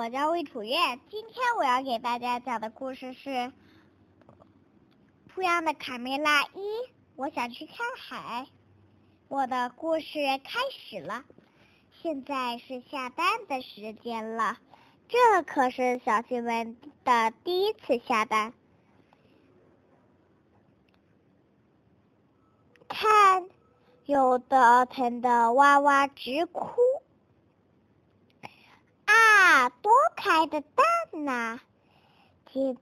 我叫魏楚月。今天我要给大家讲的故事是《不样的卡梅拉一》。我想去看海。我的故事开始了。现在是下蛋的时间了。这可是小新闻的第一次下蛋。看，有的疼得哇哇直哭。啊，多开的蛋呐！鸡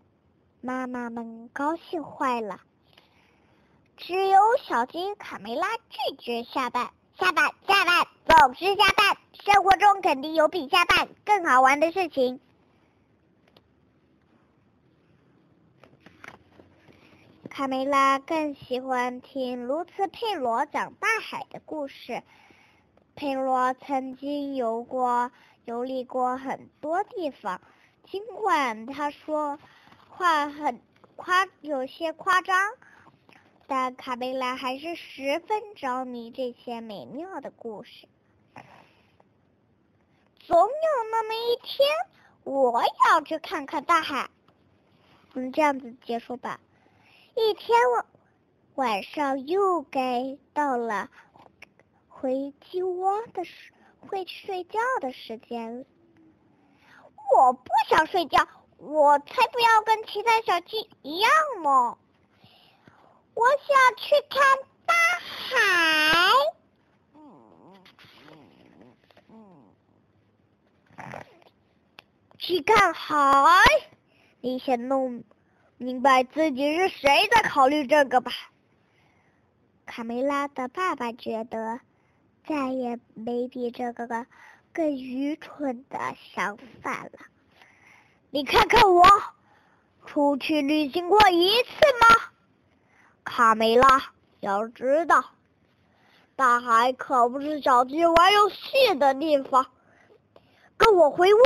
妈妈们高兴坏了。只有小鸡卡梅拉拒绝下蛋，下蛋，下蛋，总是下蛋。生活中肯定有比下蛋更好玩的事情。卡梅拉更喜欢听卢茨佩罗讲大海的故事。佩罗曾经游过。游历过很多地方，尽管他说话很夸，有些夸张，但卡梅拉还是十分着迷这些美妙的故事。总有那么一天，我要去看看大海。嗯，这样子结束吧。一天晚晚上又该到了回鸡窝的时。会睡觉的时间，我不想睡觉，我才不要跟其他小鸡一样呢。我想去看大海。去看海，你先弄明白自己是谁，再考虑这个吧。卡梅拉的爸爸觉得。再也没比这个更愚蠢的想法了。你看看我，出去旅行过一次吗？卡梅拉，要知道，大海可不是小鸡玩游戏的地方。跟我回窝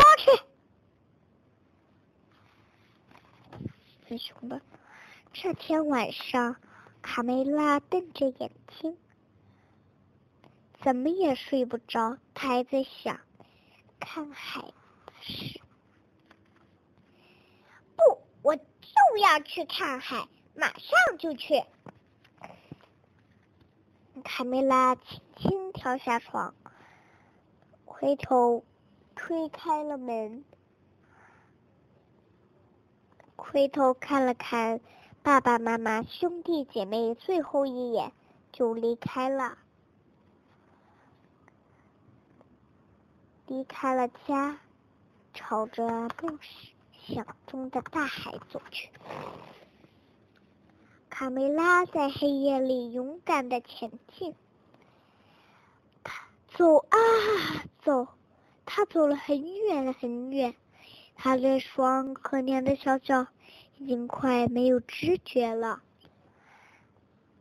去。熊的。这天晚上，卡梅拉瞪着眼睛。怎么也睡不着，他还在想看海的事。不，我就要去看海，马上就去。卡梅拉轻轻跳下床，回头推开了门，回头看了看爸爸妈妈、兄弟姐妹，最后一眼就离开了。离开了家，朝着梦想中的大海走去。卡梅拉在黑夜里勇敢的前进，他走啊走，他走了很远很远，他这双可怜的小脚已经快没有知觉了。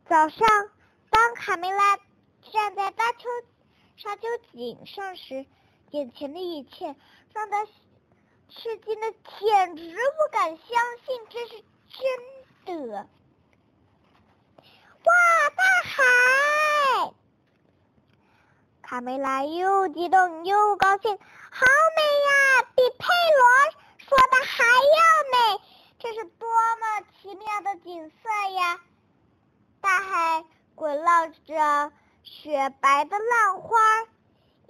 早上，当卡梅拉站在大丘沙丘顶上时，眼前的一切让他吃惊的简直不敢相信这是真的！哇，大海！卡梅拉又激动又高兴，好美呀，比佩罗说的还要美！这是多么奇妙的景色呀！大海滚落着雪白的浪花。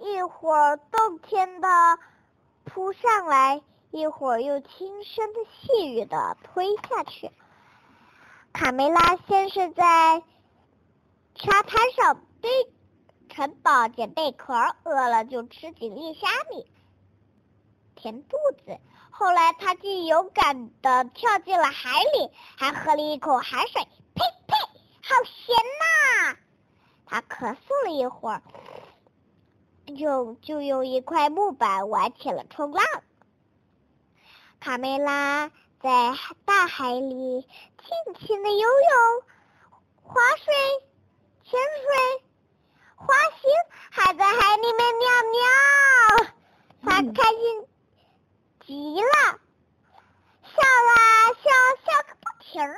一会儿动天的扑上来，一会儿又轻声的细语的推下去。卡梅拉先是在沙滩上堆城堡捡贝壳，饿了就吃几粒虾米填肚子。后来他既勇敢的跳进了海里，还喝了一口海水，呸呸，好咸呐！他咳嗽了一会儿。就就用一块木板玩起了冲浪。卡梅拉在大海里尽情的游泳、划水、潜水、滑行，还在海里面尿尿，他开心极了，笑啦笑笑个不停儿。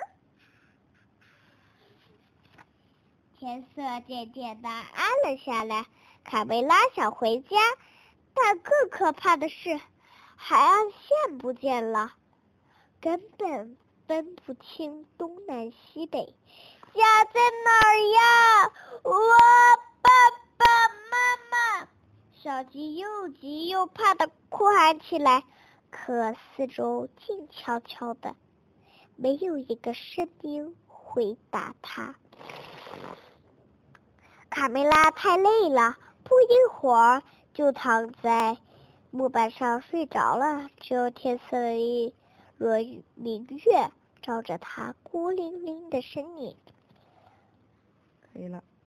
天色渐渐的暗了下来。卡梅拉想回家，但更可怕的是，海岸线不见了，根本分不清东南西北。家在哪儿呀？我爸爸妈妈！小鸡又急又怕的哭喊起来，可四周静悄悄的，没有一个声音回答它。卡梅拉太累了，不一会儿就躺在木板上睡着了。只有天色一轮明月照着他孤零零的身影。可以了。